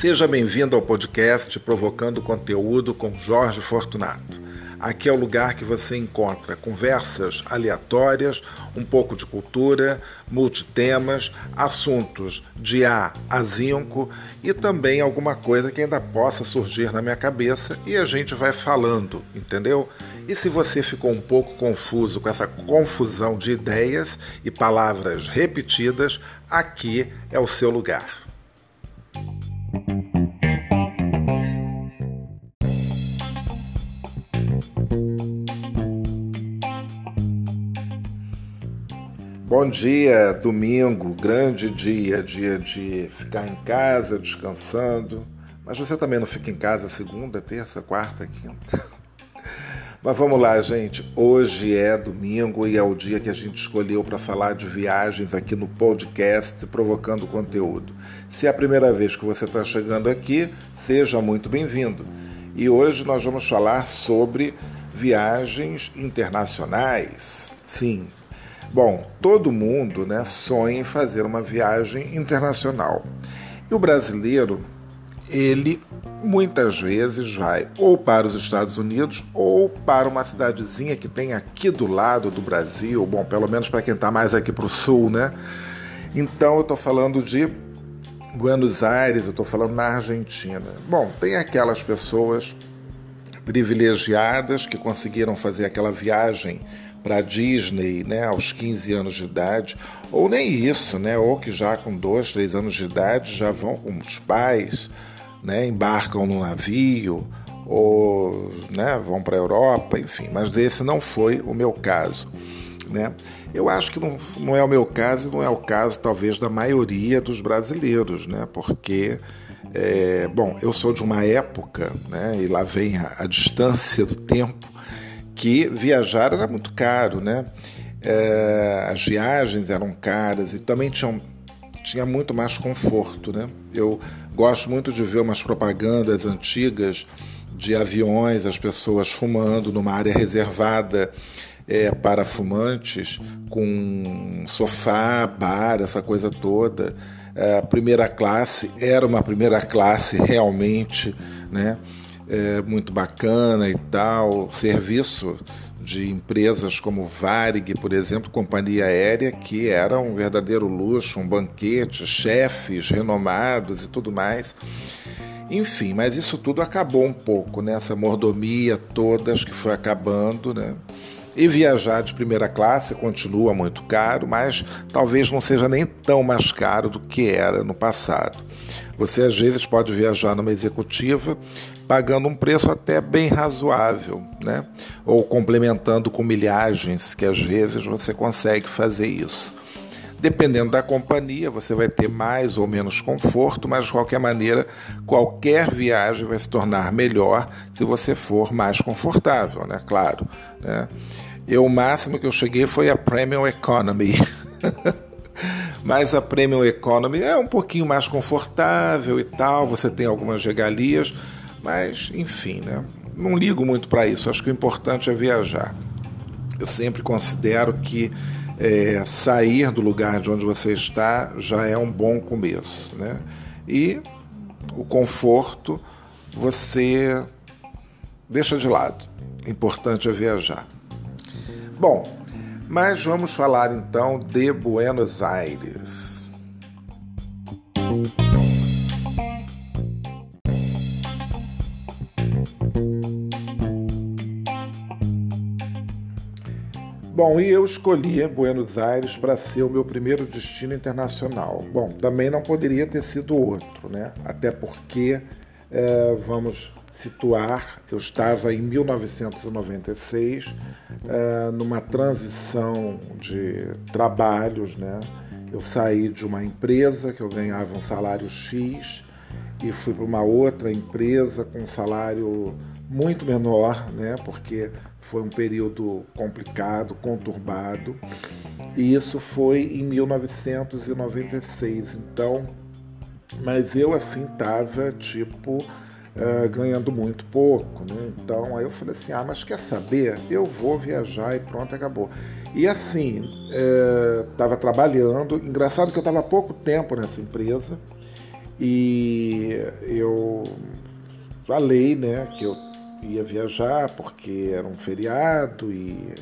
Seja bem-vindo ao podcast Provocando Conteúdo com Jorge Fortunato. Aqui é o lugar que você encontra conversas aleatórias, um pouco de cultura, multitemas, assuntos de A a zinco e também alguma coisa que ainda possa surgir na minha cabeça e a gente vai falando, entendeu? E se você ficou um pouco confuso com essa confusão de ideias e palavras repetidas, aqui é o seu lugar. Bom dia, domingo, grande dia, dia de ficar em casa, descansando. Mas você também não fica em casa segunda, terça, quarta, quinta. Mas vamos lá, gente. Hoje é domingo e é o dia que a gente escolheu para falar de viagens aqui no podcast Provocando Conteúdo. Se é a primeira vez que você está chegando aqui, seja muito bem-vindo. E hoje nós vamos falar sobre viagens internacionais. Sim, Bom, todo mundo né, sonha em fazer uma viagem internacional. E o brasileiro, ele muitas vezes vai ou para os Estados Unidos ou para uma cidadezinha que tem aqui do lado do Brasil, bom, pelo menos para quem está mais aqui para o sul, né? Então eu estou falando de Buenos Aires, eu estou falando na Argentina. Bom, tem aquelas pessoas privilegiadas que conseguiram fazer aquela viagem para Disney, né, aos 15 anos de idade, ou nem isso, né, ou que já com 2, 3 anos de idade já vão com os pais, né, embarcam no navio, ou né, vão para a Europa, enfim, mas esse não foi o meu caso. Né? Eu acho que não, não é o meu caso, não é o caso talvez da maioria dos brasileiros, né? porque é, bom, eu sou de uma época, né, e lá vem a, a distância do tempo, que viajar era muito caro, né? É, as viagens eram caras e também tinham, tinha muito mais conforto, né? Eu gosto muito de ver umas propagandas antigas de aviões, as pessoas fumando numa área reservada é, para fumantes, com sofá, bar, essa coisa toda. É, a primeira classe era uma primeira classe realmente, né? É, muito bacana e tal, serviço de empresas como Varig, por exemplo, companhia aérea, que era um verdadeiro luxo, um banquete, chefes renomados e tudo mais. Enfim, mas isso tudo acabou um pouco, né? essa mordomia toda que foi acabando, né? E viajar de primeira classe continua muito caro, mas talvez não seja nem tão mais caro do que era no passado. Você às vezes pode viajar numa executiva pagando um preço até bem razoável, né? Ou complementando com milhagens, que às vezes você consegue fazer isso. Dependendo da companhia, você vai ter mais ou menos conforto, mas de qualquer maneira, qualquer viagem vai se tornar melhor se você for mais confortável, né? Claro. Né? Eu, o máximo que eu cheguei foi a Premium Economy. mas a Premium Economy é um pouquinho mais confortável e tal, você tem algumas regalias, mas enfim, né? Não ligo muito para isso, acho que o importante é viajar. Eu sempre considero que é, sair do lugar de onde você está já é um bom começo. Né? E o conforto você deixa de lado. O importante é viajar. Bom, mas vamos falar então de Buenos Aires. Bom, e eu escolhi Buenos Aires para ser o meu primeiro destino internacional. Bom, também não poderia ter sido outro, né? Até porque, é, vamos situar, eu estava em 1996, é, numa transição de trabalhos, né? Eu saí de uma empresa que eu ganhava um salário X e fui para uma outra empresa com um salário muito menor, né? Porque foi um período complicado, conturbado, e isso foi em 1996. Então, mas eu assim estava tipo uh, ganhando muito pouco, né? Então aí eu falei assim, ah, mas quer saber? Eu vou viajar e pronto, acabou. E assim, estava é, trabalhando. Engraçado que eu estava pouco tempo nessa empresa e eu falei né, que eu ia viajar porque era um feriado e,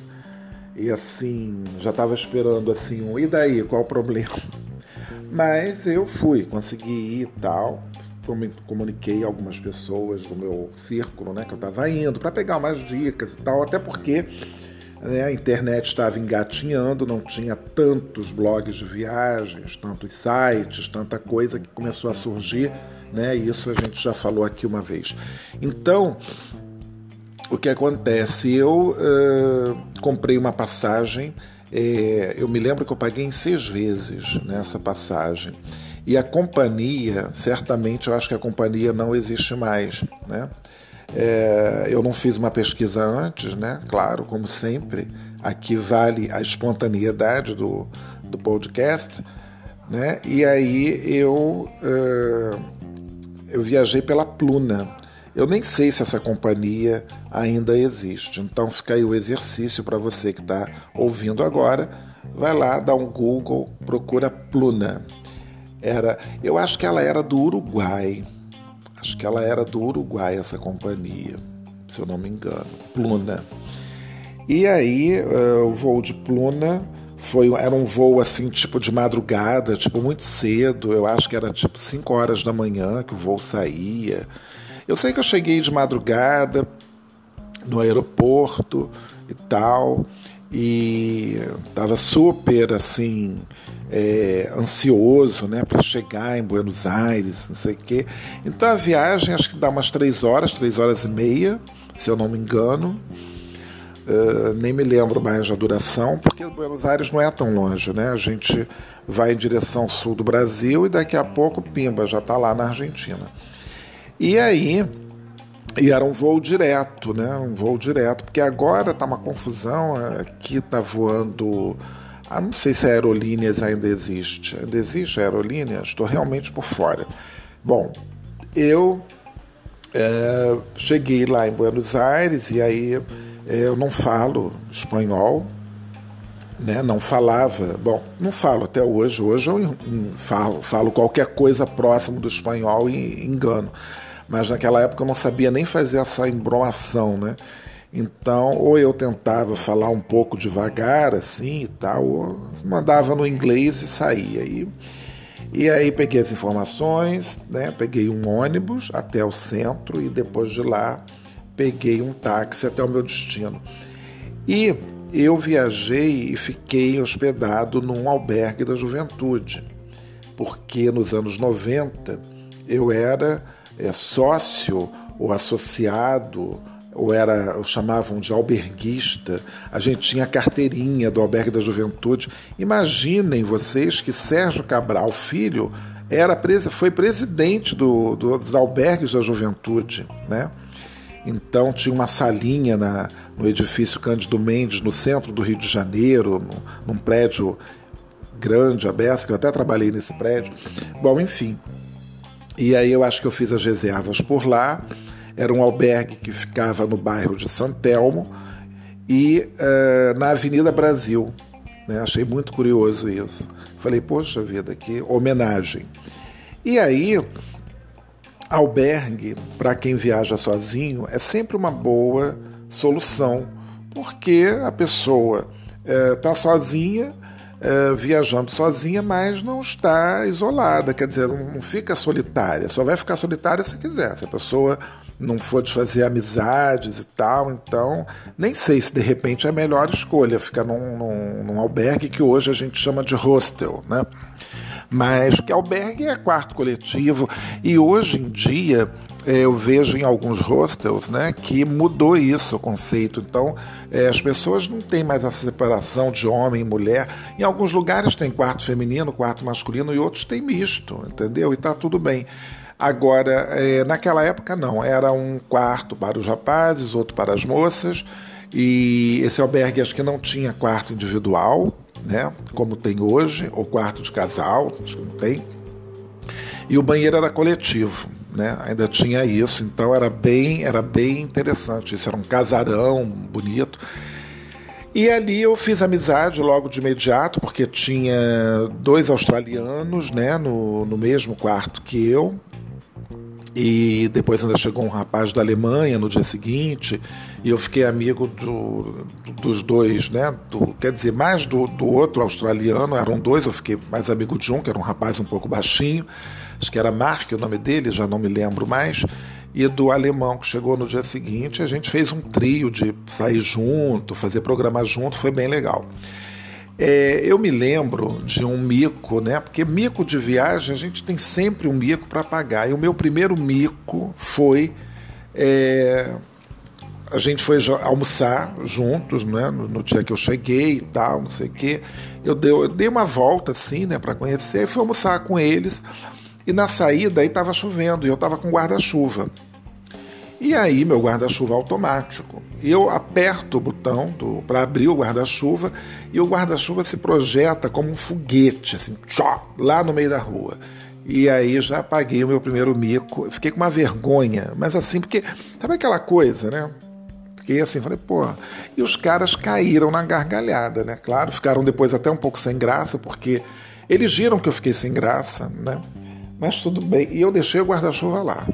e assim, já estava esperando assim um, e daí, qual o problema? Mas eu fui, consegui ir e tal. Comuniquei algumas pessoas do meu círculo, né, que eu estava indo, para pegar umas dicas e tal, até porque né, a internet estava engatinhando, não tinha tantos blogs de viagens, tantos sites, tanta coisa que começou a surgir, né? Isso a gente já falou aqui uma vez. Então, o que acontece? Eu uh, comprei uma passagem é, eu me lembro que eu paguei em seis vezes nessa passagem. E a companhia, certamente eu acho que a companhia não existe mais. Né? É, eu não fiz uma pesquisa antes, né? claro, como sempre. Aqui vale a espontaneidade do, do podcast. Né? E aí eu, uh, eu viajei pela Pluna. Eu nem sei se essa companhia ainda existe. Então fica aí o exercício para você que está ouvindo agora. Vai lá, dá um Google, procura Pluna. Era, eu acho que ela era do Uruguai. Acho que ela era do Uruguai essa companhia, se eu não me engano. Pluna. E aí uh, o voo de Pluna foi era um voo assim tipo de madrugada, tipo muito cedo. Eu acho que era tipo 5 horas da manhã que o voo saía. Eu sei que eu cheguei de madrugada no aeroporto e tal, e estava super assim é, ansioso, né, para chegar em Buenos Aires, não sei o quê. Então a viagem acho que dá umas três horas, três horas e meia, se eu não me engano. Uh, nem me lembro mais da duração, porque Buenos Aires não é tão longe, né? A gente vai em direção sul do Brasil e daqui a pouco Pimba já está lá na Argentina. E aí, e era um voo direto, né? Um voo direto, porque agora tá uma confusão, aqui tá voando. Ah, não sei se a Aerolíneas ainda existe. Ainda existe a Aerolíneas? Estou realmente por fora. Bom, eu é, cheguei lá em Buenos Aires e aí é, eu não falo espanhol, né? Não falava. Bom, não falo até hoje. Hoje eu falo, falo qualquer coisa próximo do espanhol e engano mas naquela época eu não sabia nem fazer essa embroação, né? Então, ou eu tentava falar um pouco devagar, assim e tal, ou mandava no inglês e saía. E, e aí peguei as informações, né? peguei um ônibus até o centro e depois de lá peguei um táxi até o meu destino. E eu viajei e fiquei hospedado num albergue da juventude, porque nos anos 90 eu era é, sócio ou associado, ou era, chamavam de alberguista, a gente tinha a carteirinha do Albergue da Juventude. Imaginem vocês que Sérgio Cabral Filho era foi presidente do, do, dos albergues da juventude, né? Então tinha uma salinha na, no edifício Cândido Mendes, no centro do Rio de Janeiro, no, num prédio grande, aberto, que eu até trabalhei nesse prédio. Bom, enfim, e aí eu acho que eu fiz as reservas por lá. Era um albergue que ficava no bairro de Santelmo e uh, na Avenida Brasil. Né? Achei muito curioso isso. Falei, poxa vida, que homenagem. E aí, albergue, para quem viaja sozinho, é sempre uma boa solução, porque a pessoa está eh, sozinha é, viajando sozinha, mas não está isolada, quer dizer, não fica solitária, só vai ficar solitária se quiser. Se a pessoa não for desfazer amizades e tal, então nem sei se de repente é a melhor escolha ficar num, num, num albergue que hoje a gente chama de hostel, né? Mas que albergue é quarto coletivo e hoje em dia eu vejo em alguns hostels né, que mudou isso, o conceito. Então, é, as pessoas não têm mais essa separação de homem e mulher. Em alguns lugares tem quarto feminino, quarto masculino e outros tem misto, entendeu? E está tudo bem. Agora, é, naquela época não, era um quarto para os rapazes, outro para as moças, e esse albergue acho que não tinha quarto individual, né, como tem hoje, ou quarto de casal, acho que não tem. E o banheiro era coletivo né? Ainda tinha isso, então era bem, era bem interessante. Isso era um casarão bonito. E ali eu fiz amizade logo de imediato, porque tinha dois australianos né, no, no mesmo quarto que eu. E depois ainda chegou um rapaz da Alemanha no dia seguinte, e eu fiquei amigo do, dos dois, né? Do, quer dizer, mais do, do outro australiano, eram dois, eu fiquei mais amigo de um, que era um rapaz um pouco baixinho, acho que era Mark o nome dele, já não me lembro mais e do alemão que chegou no dia seguinte. A gente fez um trio de sair junto, fazer programa junto, foi bem legal. É, eu me lembro de um mico, né? Porque mico de viagem a gente tem sempre um mico para pagar. E o meu primeiro mico foi é, a gente foi almoçar juntos, né? No, no, dia que eu cheguei e tal, não sei o quê. Eu dei, eu dei uma volta assim, né? Para conhecer. E fui almoçar com eles. E na saída aí estava chovendo e eu estava com guarda-chuva. E aí, meu guarda-chuva automático. Eu aperto o botão para abrir o guarda-chuva e o guarda-chuva se projeta como um foguete, assim, tchó, lá no meio da rua. E aí já paguei o meu primeiro mico. Fiquei com uma vergonha, mas assim, porque sabe aquela coisa, né? Fiquei assim, falei, pô. E os caras caíram na gargalhada, né? Claro, ficaram depois até um pouco sem graça, porque eles viram que eu fiquei sem graça, né? Mas tudo bem. E eu deixei o guarda-chuva lá.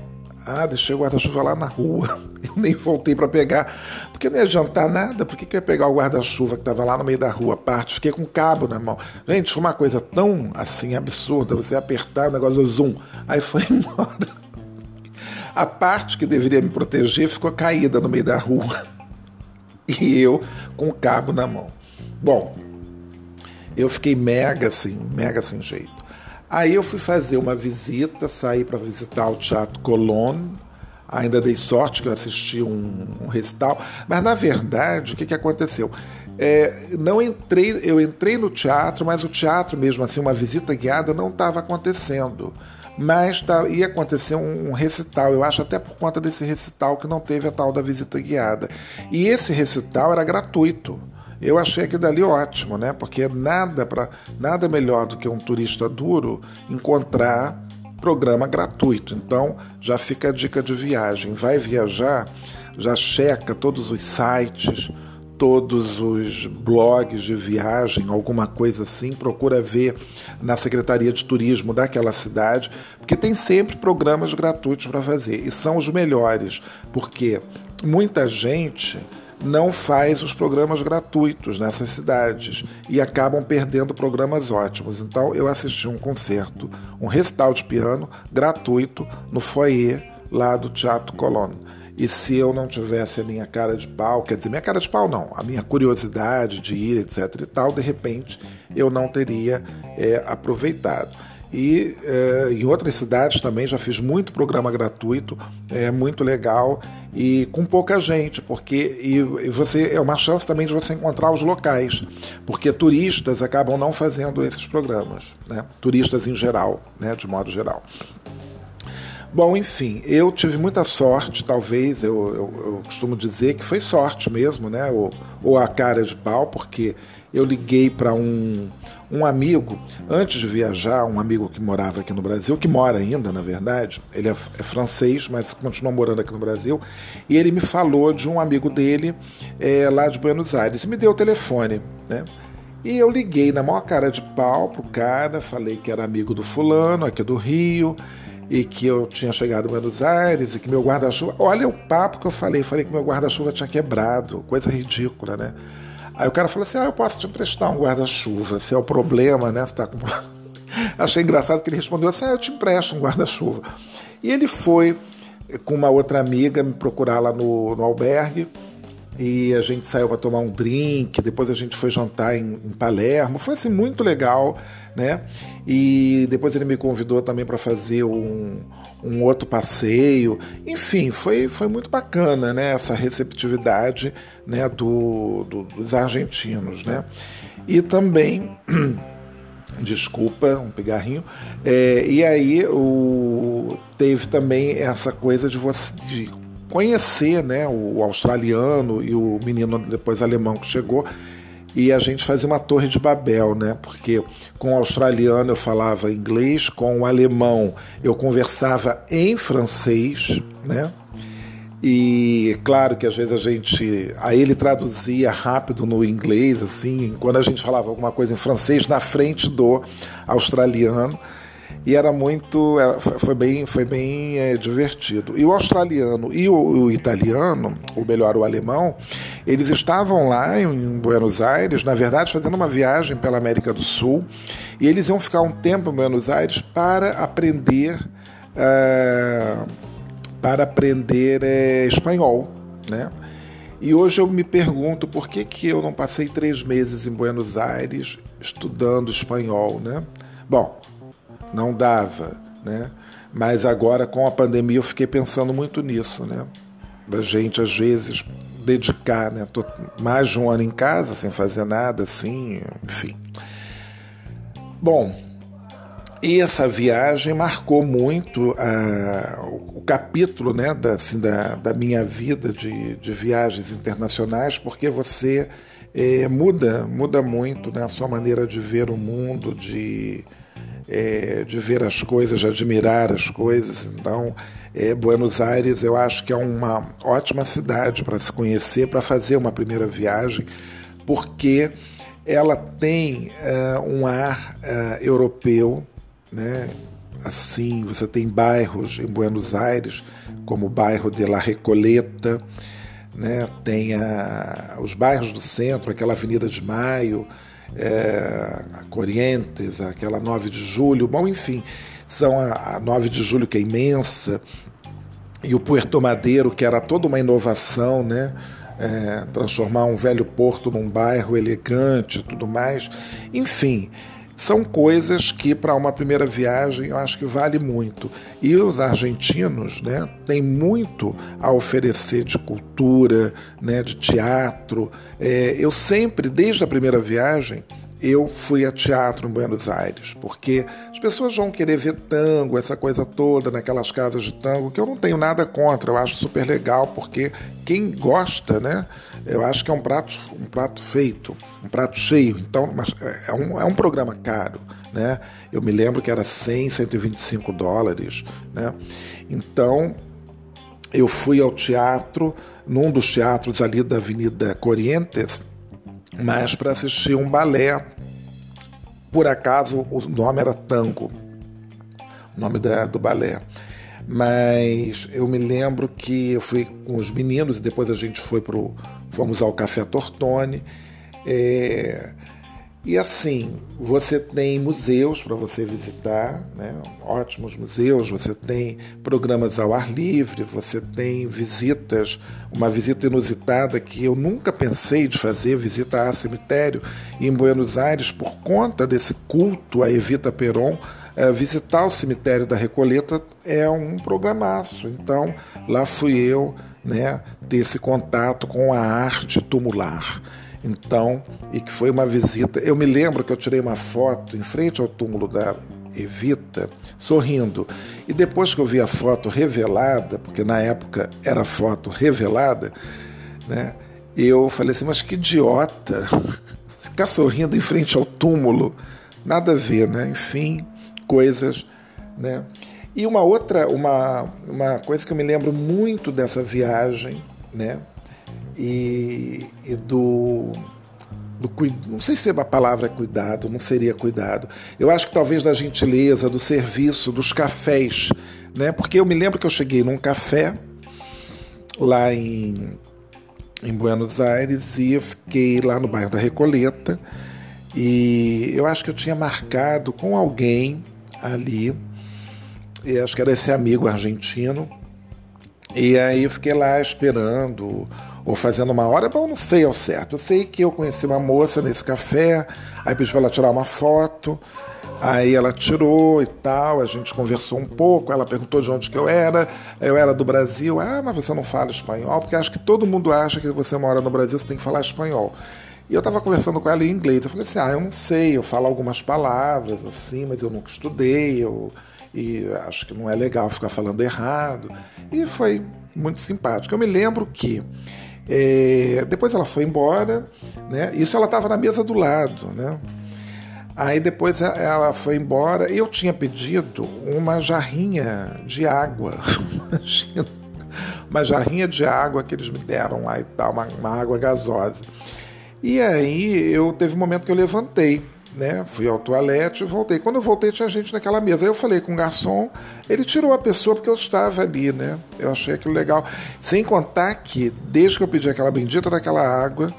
Ah, deixei o guarda-chuva lá na rua. Eu nem voltei para pegar, porque não ia adiantar nada. Por que, que eu ia pegar o guarda-chuva que estava lá no meio da rua, parte? Fiquei com cabo na mão. Gente, uma coisa tão assim absurda. Você apertar o negócio do zoom, aí foi embora. A parte que deveria me proteger ficou caída no meio da rua. E eu com o cabo na mão. Bom, eu fiquei mega assim, mega sem jeito. Aí eu fui fazer uma visita, saí para visitar o Teatro Colón. Ainda dei sorte que eu assisti um, um recital. Mas na verdade, o que, que aconteceu? É, não entrei, eu entrei no teatro, mas o teatro mesmo assim, uma visita guiada não estava acontecendo. Mas tá, ia acontecer um, um, recital, eu acho até por conta desse recital que não teve a tal da visita guiada. E esse recital era gratuito. Eu achei aquilo dali ótimo, né? Porque nada para nada melhor do que um turista duro encontrar programa gratuito. Então, já fica a dica de viagem. Vai viajar, já checa todos os sites, todos os blogs de viagem, alguma coisa assim, procura ver na Secretaria de Turismo daquela cidade, porque tem sempre programas gratuitos para fazer e são os melhores, porque muita gente não faz os programas gratuitos nessas cidades e acabam perdendo programas ótimos. Então eu assisti um concerto, um recital de piano gratuito no foyer lá do Teatro Colón. E se eu não tivesse a minha cara de pau, quer dizer, minha cara de pau não, a minha curiosidade de ir, etc e tal, de repente eu não teria é, aproveitado. E é, em outras cidades também já fiz muito programa gratuito, é muito legal e com pouca gente, porque e, e você é uma chance também de você encontrar os locais, porque turistas acabam não fazendo esses programas, né? Turistas em geral, né? De modo geral. Bom, enfim, eu tive muita sorte, talvez, eu, eu, eu costumo dizer que foi sorte mesmo, né? Ou, ou a cara de pau, porque eu liguei para um, um amigo, antes de viajar, um amigo que morava aqui no Brasil, que mora ainda, na verdade, ele é, é francês, mas continua morando aqui no Brasil, e ele me falou de um amigo dele é, lá de Buenos Aires, e me deu o telefone, né? E eu liguei na maior cara de pau pro cara, falei que era amigo do fulano, aqui do Rio, e que eu tinha chegado em Buenos Aires e que meu guarda-chuva. Olha o papo que eu falei, falei que meu guarda-chuva tinha quebrado, coisa ridícula, né? Aí o cara falou assim: ah, eu posso te emprestar um guarda-chuva, se é o problema, né? Você tá com... Achei engraçado que ele respondeu assim: ah, eu te empresto um guarda-chuva. E ele foi com uma outra amiga me procurar lá no, no albergue e a gente saiu para tomar um drink, depois a gente foi jantar em, em, Palermo, foi assim muito legal, né? E depois ele me convidou também para fazer um, um outro passeio, enfim, foi, foi muito bacana, né? Essa receptividade, né? Do, do dos argentinos, né? E também desculpa, um pigarrinho. É, e aí o, teve também essa coisa de você de conhecer né, o australiano e o menino depois alemão que chegou. E a gente fazia uma torre de Babel, né? Porque com o australiano eu falava inglês, com o alemão eu conversava em francês, né? E claro que às vezes a gente. Aí ele traduzia rápido no inglês, assim, quando a gente falava alguma coisa em francês, na frente do australiano. E era muito. É, foi bem, foi bem é, divertido. E o australiano e o, o, italiano, ou melhor, o alemão, eles estavam lá em Buenos Aires, na verdade, fazendo uma viagem pela América do Sul. E eles iam ficar um tempo em Buenos Aires para aprender. Uh, para aprender é, espanhol, né? E hoje eu me pergunto por que, que eu não passei três meses em Buenos Aires estudando espanhol, né? Bom, não dava, né? Mas agora com a pandemia eu fiquei pensando muito nisso, né? Da gente às vezes dedicar, né? Tô mais de um ano em casa sem fazer nada, assim, enfim. Bom, e essa viagem marcou muito uh, o capítulo né, da, assim, da, da minha vida de, de viagens internacionais, porque você é, muda, muda muito né, a sua maneira de ver o mundo, de, é, de ver as coisas, de admirar as coisas. Então, é, Buenos Aires eu acho que é uma ótima cidade para se conhecer, para fazer uma primeira viagem, porque ela tem uh, um ar uh, europeu né? Assim, você tem bairros em Buenos Aires, como o bairro de La Recoleta, né? tem a, os bairros do centro, aquela Avenida de Maio, é, a Corrientes, aquela 9 de Julho, bom, enfim, são a, a 9 de Julho que é imensa, e o Puerto Madeiro, que era toda uma inovação, né? É, transformar um velho porto num bairro elegante e tudo mais. Enfim, são coisas que para uma primeira viagem eu acho que vale muito. E os argentinos né, têm muito a oferecer de cultura, né, de teatro. É, eu sempre, desde a primeira viagem, eu fui a teatro em Buenos Aires, porque as pessoas vão querer ver tango, essa coisa toda, naquelas casas de tango, que eu não tenho nada contra, eu acho super legal, porque quem gosta, né, eu acho que é um prato, um prato feito, um prato cheio, então, mas é um, é um programa caro, né, eu me lembro que era 100, 125 dólares, né, então eu fui ao teatro, num dos teatros ali da Avenida Corrientes, mas para assistir um balé. Por acaso o nome era Tango, o nome da, do balé. Mas eu me lembro que eu fui com os meninos e depois a gente foi pro, fomos ao Café Tortone. É, e assim, você tem museus para você visitar, né? ótimos museus, você tem programas ao ar livre, você tem visitas, uma visita inusitada que eu nunca pensei de fazer, visita a cemitério em Buenos Aires, por conta desse culto a Evita Peron, é, visitar o cemitério da Recoleta é um programaço. Então, lá fui eu né, ter esse contato com a arte tumular. Então, e que foi uma visita. Eu me lembro que eu tirei uma foto em frente ao túmulo da Evita, sorrindo. E depois que eu vi a foto revelada, porque na época era foto revelada, né? Eu falei assim, mas que idiota ficar sorrindo em frente ao túmulo, nada a ver, né? Enfim, coisas, né? E uma outra, uma, uma coisa que eu me lembro muito dessa viagem, né? E, e do, do, não sei se a palavra é cuidado, não seria cuidado. Eu acho que talvez da gentileza, do serviço, dos cafés, né? Porque eu me lembro que eu cheguei num café lá em, em Buenos Aires e eu fiquei lá no bairro da Recoleta e eu acho que eu tinha marcado com alguém ali, e acho que era esse amigo argentino, e aí eu fiquei lá esperando ou fazendo uma hora, eu não sei ao certo. Eu sei que eu conheci uma moça nesse café, aí pedi para ela tirar uma foto, aí ela tirou e tal, a gente conversou um pouco, ela perguntou de onde que eu era, eu era do Brasil, ah, mas você não fala espanhol, porque acho que todo mundo acha que você mora no Brasil, você tem que falar espanhol. E eu estava conversando com ela em inglês, eu falei assim, ah, eu não sei, eu falo algumas palavras assim, mas eu nunca estudei, eu, e acho que não é legal ficar falando errado. E foi muito simpático. Eu me lembro que é, depois ela foi embora, né? Isso ela estava na mesa do lado, né? Aí depois ela foi embora eu tinha pedido uma jarrinha de água, imagina, uma jarrinha de água que eles me deram lá e tal, uma, uma água gasosa. E aí eu teve um momento que eu levantei né? Fui ao toalete e voltei. Quando eu voltei, tinha gente naquela mesa. Aí eu falei com o garçom, ele tirou a pessoa porque eu estava ali, né? Eu achei aquilo legal. Sem contar que, desde que eu pedi aquela bendita daquela água,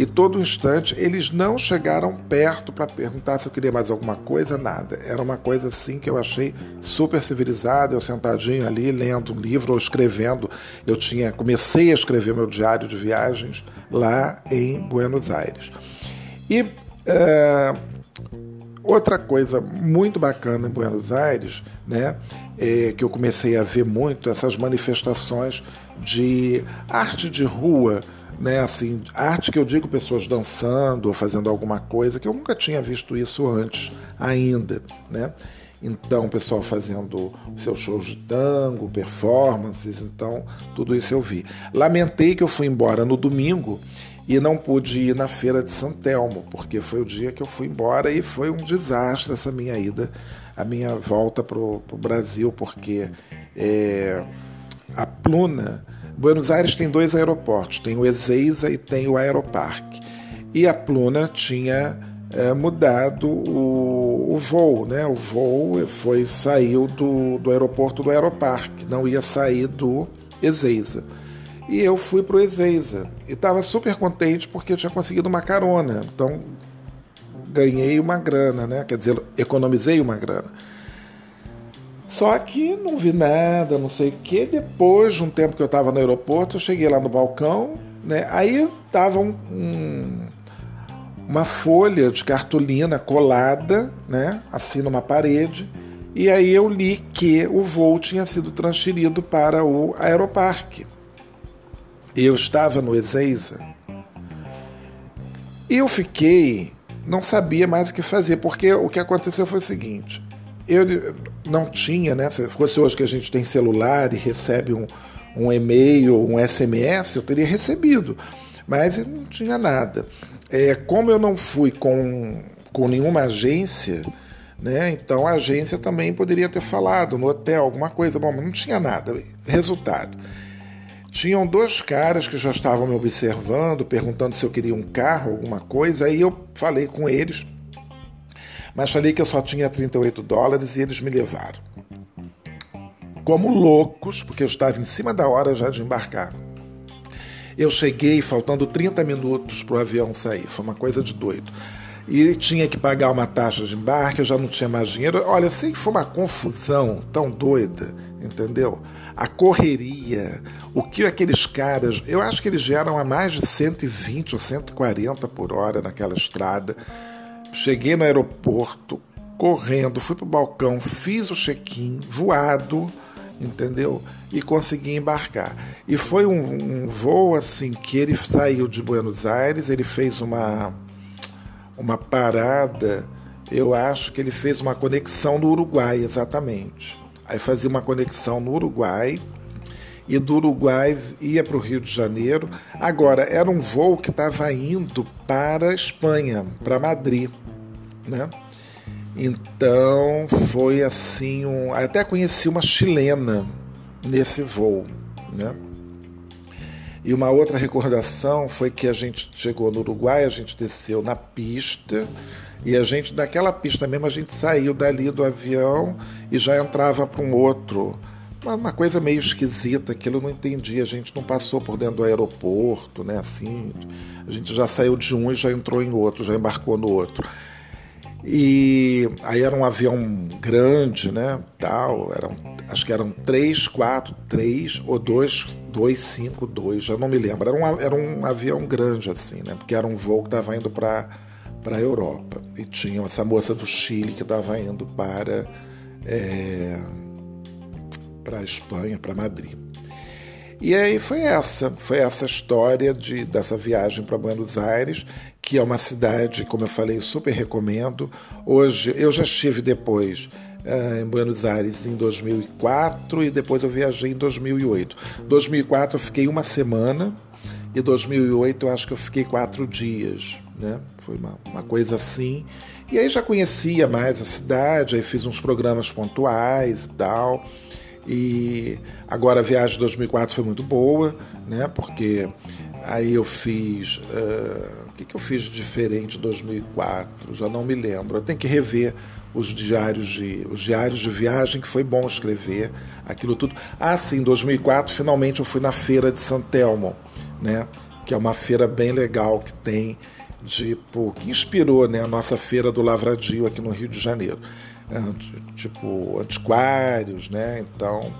e todo instante eles não chegaram perto para perguntar se eu queria mais alguma coisa, nada. Era uma coisa assim que eu achei super civilizada, eu sentadinho ali lendo um livro ou escrevendo. Eu tinha comecei a escrever meu diário de viagens lá em Buenos Aires. E é, Outra coisa muito bacana em Buenos Aires, né, é que eu comecei a ver muito essas manifestações de arte de rua, né, assim, arte que eu digo pessoas dançando ou fazendo alguma coisa que eu nunca tinha visto isso antes ainda, né? Então, o pessoal fazendo seus shows de tango, performances, então tudo isso eu vi. Lamentei que eu fui embora no domingo e não pude ir na feira de São Telmo, porque foi o dia que eu fui embora e foi um desastre essa minha ida, a minha volta para o Brasil, porque é, a Pluna. Buenos Aires tem dois aeroportos, tem o Ezeiza e tem o Aeroparque. E a Pluna tinha é, mudado o, o, voo, né? O voo foi saiu do, do aeroporto do Aeroparque, não ia sair do Ezeiza. E eu fui para o Ezeiza. E estava super contente porque eu tinha conseguido uma carona. Então ganhei uma grana, né? Quer dizer, economizei uma grana. Só que não vi nada, não sei o que. Depois de um tempo que eu estava no aeroporto, eu cheguei lá no balcão, né? Aí tava um, um, uma folha de cartolina colada, né? Assim numa parede. E aí eu li que o voo tinha sido transferido para o aeroparque eu estava no Ezeiza e eu fiquei, não sabia mais o que fazer, porque o que aconteceu foi o seguinte: eu não tinha, né? Se fosse hoje que a gente tem celular e recebe um, um e-mail, um SMS, eu teria recebido, mas não tinha nada. É, como eu não fui com, com nenhuma agência, né? Então a agência também poderia ter falado no hotel alguma coisa, bom, mas não tinha nada. Resultado. Tinham dois caras que já estavam me observando, perguntando se eu queria um carro, alguma coisa. Aí eu falei com eles, mas falei que eu só tinha 38 dólares e eles me levaram. Como loucos, porque eu estava em cima da hora já de embarcar. Eu cheguei faltando 30 minutos para o avião sair, foi uma coisa de doido. E tinha que pagar uma taxa de embarque, eu já não tinha mais dinheiro. Olha, sei que foi uma confusão tão doida, entendeu? A correria, o que aqueles caras, eu acho que eles geram a mais de 120 ou 140 por hora naquela estrada. Cheguei no aeroporto, correndo, fui pro balcão, fiz o check-in, voado, entendeu? E consegui embarcar. E foi um, um, voo assim que ele saiu de Buenos Aires, ele fez uma, uma parada, eu acho que ele fez uma conexão no Uruguai, exatamente. Aí fazia uma conexão no Uruguai e do Uruguai ia para o Rio de Janeiro. Agora, era um voo que estava indo para a Espanha, para Madrid. Né? Então foi assim, um, até conheci uma chilena nesse voo. Né? E uma outra recordação foi que a gente chegou no Uruguai, a gente desceu na pista e a gente, daquela pista mesmo, a gente saiu dali do avião e já entrava para um outro uma, uma, coisa meio esquisita, aquilo eu não entendi. A gente não passou por dentro do aeroporto, né? Assim, a gente já saiu de um e já entrou em outro, já embarcou no outro. E aí era um avião grande, né? Tal, eram, acho que eram três, quatro, três ou dois, dois, cinco, dois, já não me lembro. Era um, era um avião grande assim, né? Porque era um voo que estava indo para para a Europa e tinha essa moça do Chile que estava indo para é, para a Espanha, para Madrid. E aí foi essa, foi essa história de, dessa viagem para Buenos Aires, que é uma cidade, como eu falei, super recomendo. Hoje, eu já estive depois uh, em Buenos Aires em 2004 e depois eu viajei em 2008. 2004 eu fiquei uma semana e 2008 eu acho que eu fiquei quatro dias, né? Foi uma, uma coisa assim. E aí já conhecia mais a cidade, aí fiz uns programas pontuais e tal E agora a viagem de 2004 foi muito boa, né? Porque aí eu fiz. Uh, o que, que eu fiz de diferente em 2004? Já não me lembro. Eu tenho que rever os diários de os diários de viagem que foi bom escrever aquilo tudo. Ah, sim, em 2004 finalmente eu fui na feira de Santelmo, né? Que é uma feira bem legal que tem tipo que inspirou, né, a nossa feira do Lavradio aqui no Rio de Janeiro. Tipo antiquários, né? Então,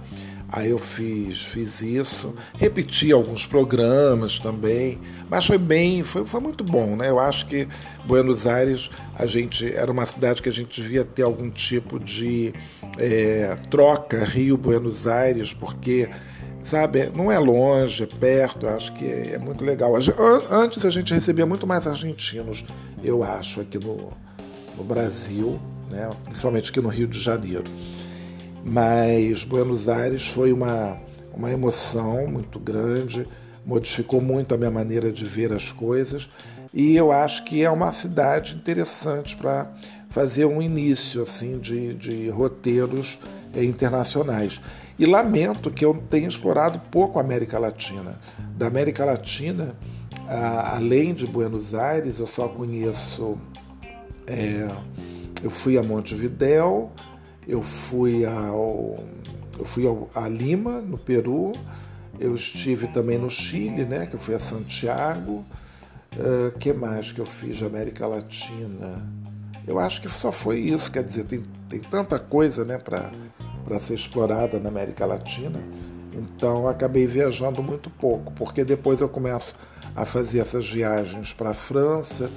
Aí eu fiz, fiz isso, repeti alguns programas também, mas foi bem, foi, foi muito bom, né? Eu acho que Buenos Aires, a gente era uma cidade que a gente devia ter algum tipo de é, troca Rio-Buenos Aires, porque sabe, não é longe, é perto, acho que é, é muito legal. Antes a gente recebia muito mais argentinos, eu acho, aqui no, no Brasil, né? principalmente aqui no Rio de Janeiro mas Buenos Aires foi uma, uma emoção muito grande, modificou muito a minha maneira de ver as coisas e eu acho que é uma cidade interessante para fazer um início assim de, de roteiros eh, internacionais. E lamento que eu tenha explorado pouco a América Latina. Da América Latina, além de Buenos Aires, eu só conheço. É, eu fui a Montevidéu, eu fui ao eu fui ao, a Lima, no Peru, eu estive também no Chile, né, que eu fui a Santiago. Uh, que mais que eu fiz de América Latina? Eu acho que só foi isso, quer dizer, tem, tem tanta coisa né, para ser explorada na América Latina, então acabei viajando muito pouco, porque depois eu começo a fazer essas viagens para a França,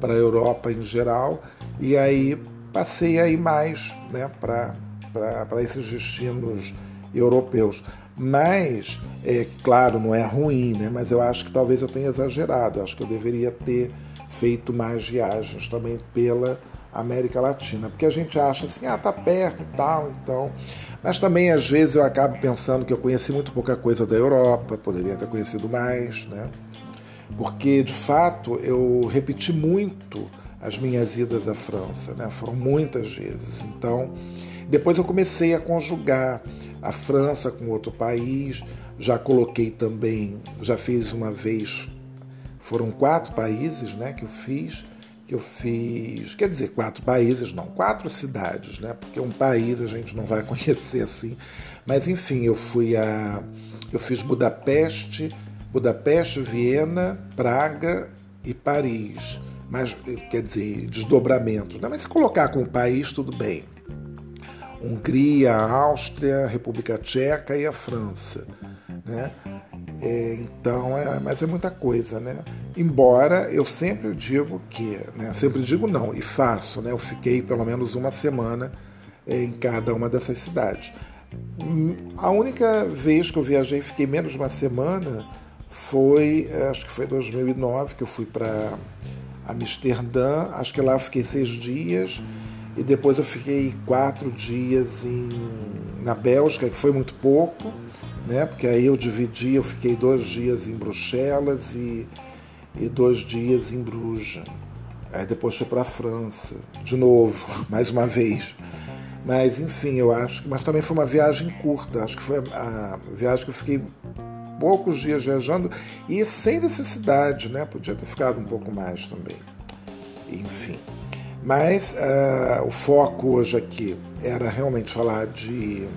para a Europa em geral, e aí passei a ir mais né, para esses destinos europeus. Mas, é claro, não é ruim, né? mas eu acho que talvez eu tenha exagerado. Eu acho que eu deveria ter feito mais viagens também pela América Latina, porque a gente acha assim, ah, tá perto e tal, então. Mas também às vezes eu acabo pensando que eu conheci muito pouca coisa da Europa, poderia ter conhecido mais, né? Porque de fato eu repeti muito as minhas idas à França, né? Foram muitas vezes. Então, depois eu comecei a conjugar a França com outro país. Já coloquei também, já fiz uma vez, foram quatro países, né? Que eu fiz, que eu fiz, quer dizer, quatro países, não, quatro cidades, né? Porque um país a gente não vai conhecer assim. Mas enfim, eu fui a, eu fiz Budapeste, Budapeste, Viena, Praga e Paris mas quer dizer, desdobramentos. Né? Mas se colocar como país, tudo bem. Hungria, Áustria, República Tcheca e a França. Né? É, então, é, mas é muita coisa, né? Embora eu sempre digo que, né? Sempre digo não e faço, né? Eu fiquei pelo menos uma semana é, em cada uma dessas cidades. A única vez que eu viajei, fiquei menos de uma semana, foi, é, acho que foi 2009 que eu fui para Amsterdã, acho que lá eu fiquei seis dias e depois eu fiquei quatro dias em, na Bélgica, que foi muito pouco, né? Porque aí eu dividi, eu fiquei dois dias em Bruxelas e, e dois dias em Bruges. Aí depois fui para a França, de novo, mais uma vez. Mas enfim, eu acho que. Mas também foi uma viagem curta. Acho que foi a viagem que eu fiquei poucos dias viajando e sem necessidade, né? Podia ter ficado um pouco mais também. Enfim. Mas uh, o foco hoje aqui era realmente falar de,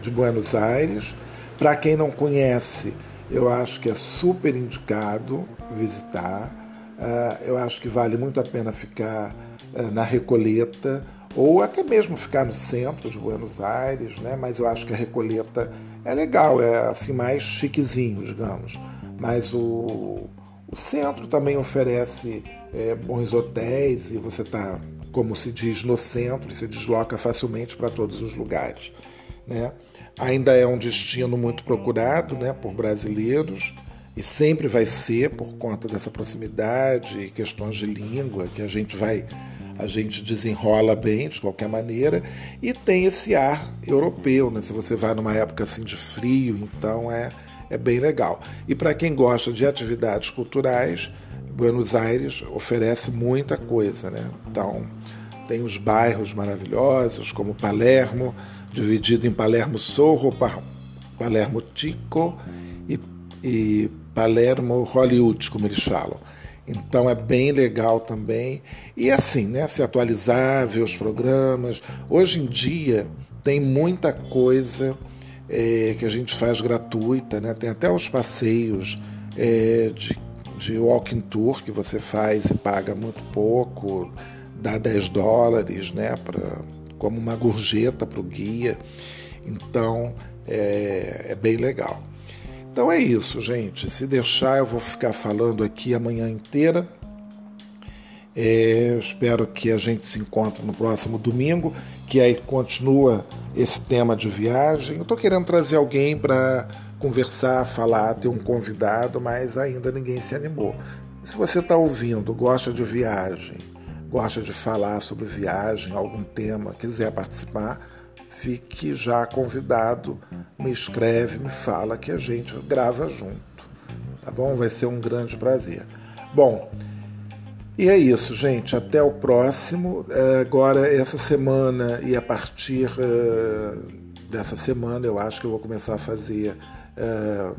de Buenos Aires. Para quem não conhece, eu acho que é super indicado visitar. Uh, eu acho que vale muito a pena ficar uh, na Recoleta ou até mesmo ficar no centro de Buenos Aires, né? Mas eu acho que a Recoleta é legal, é assim mais chiquezinho, digamos. Mas o, o centro também oferece é, bons hotéis e você está, como se diz, no centro e se desloca facilmente para todos os lugares, né? Ainda é um destino muito procurado, né, por brasileiros e sempre vai ser por conta dessa proximidade e questões de língua que a gente vai a gente desenrola bem de qualquer maneira e tem esse ar europeu, né? Se você vai numa época assim de frio, então é, é bem legal. E para quem gosta de atividades culturais, Buenos Aires oferece muita coisa, né? Então tem os bairros maravilhosos como Palermo, dividido em Palermo Sorro, Palermo Tico e, e Palermo Hollywood, como eles falam. Então é bem legal também. E assim, né? Se atualizar, ver os programas. Hoje em dia tem muita coisa é, que a gente faz gratuita, né? Tem até os passeios é, de, de walking tour que você faz e paga muito pouco, dá 10 dólares, né? Pra, como uma gorjeta para o guia. Então é, é bem legal. Então é isso, gente. Se deixar, eu vou ficar falando aqui a manhã inteira. É, espero que a gente se encontre no próximo domingo, que aí continua esse tema de viagem. Eu estou querendo trazer alguém para conversar, falar, ter um convidado, mas ainda ninguém se animou. Se você está ouvindo, gosta de viagem, gosta de falar sobre viagem, algum tema, quiser participar, fique já convidado, me escreve, me fala que a gente grava junto. Tá bom? Vai ser um grande prazer. Bom, e é isso, gente. Até o próximo. É, agora, essa semana e a partir é, dessa semana, eu acho que eu vou começar a fazer é,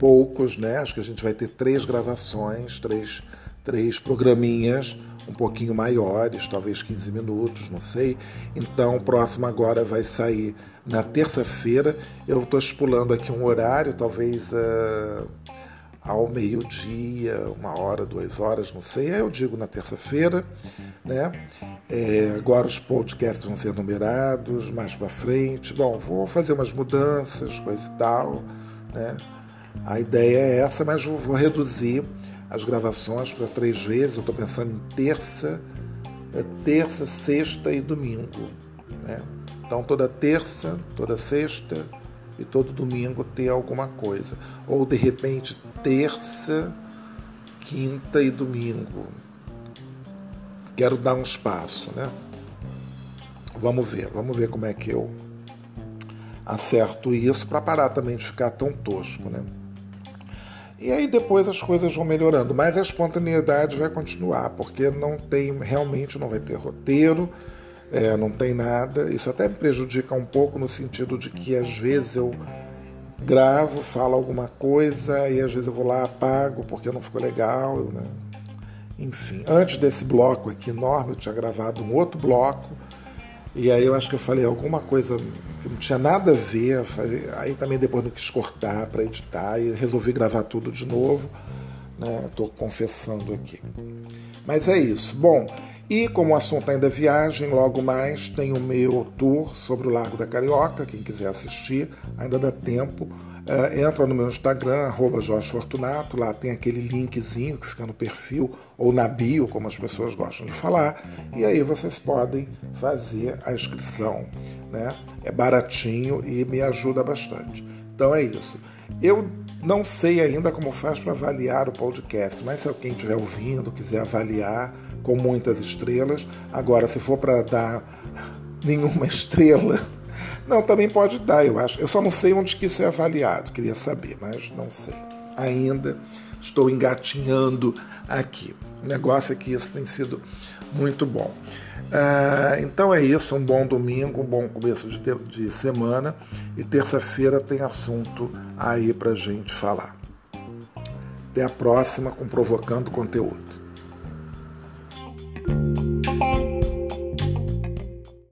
poucos, né? Acho que a gente vai ter três gravações, três, três programinhas um pouquinho maiores, talvez 15 minutos, não sei. Então, o próximo agora vai sair na terça-feira. Eu estou estipulando aqui um horário, talvez uh, ao meio-dia, uma hora, duas horas, não sei. Eu digo na terça-feira, né? É, agora os podcasts vão ser numerados mais para frente. Bom, vou fazer umas mudanças, coisa e tal, né? A ideia é essa, mas vou reduzir as gravações para três vezes. Eu estou pensando em terça, é terça, sexta e domingo. Né? Então toda terça, toda sexta e todo domingo ter alguma coisa. Ou de repente terça, quinta e domingo. Quero dar um espaço, né? Vamos ver, vamos ver como é que eu acerto isso para parar também de ficar tão tosco, né? E aí depois as coisas vão melhorando, mas a espontaneidade vai continuar, porque não tem, realmente não vai ter roteiro, é, não tem nada. Isso até me prejudica um pouco no sentido de que às vezes eu gravo, falo alguma coisa e às vezes eu vou lá apago porque não ficou legal. Né? Enfim, antes desse bloco aqui enorme, eu tinha gravado um outro bloco e aí eu acho que eu falei alguma coisa que não tinha nada a ver. Aí também depois não quis cortar para editar e resolvi gravar tudo de novo. Estou né? confessando aqui. Mas é isso. Bom, e como o assunto ainda é viagem, logo mais tem o meu tour sobre o Largo da Carioca. Quem quiser assistir, ainda dá tempo. Uh, entra no meu Instagram, arroba Jorge Fortunato, lá tem aquele linkzinho que fica no perfil, ou na bio, como as pessoas gostam de falar, e aí vocês podem fazer a inscrição. Né? É baratinho e me ajuda bastante. Então é isso. Eu não sei ainda como faz para avaliar o podcast, mas se alguém estiver ouvindo, quiser avaliar com muitas estrelas, agora se for para dar nenhuma estrela, não, também pode dar, eu acho. Eu só não sei onde que isso é avaliado, queria saber, mas não sei. Ainda estou engatinhando aqui. O negócio é que isso tem sido muito bom. Ah, então é isso, um bom domingo, um bom começo de, de semana e terça-feira tem assunto aí para gente falar. Até a próxima com Provocando Conteúdo.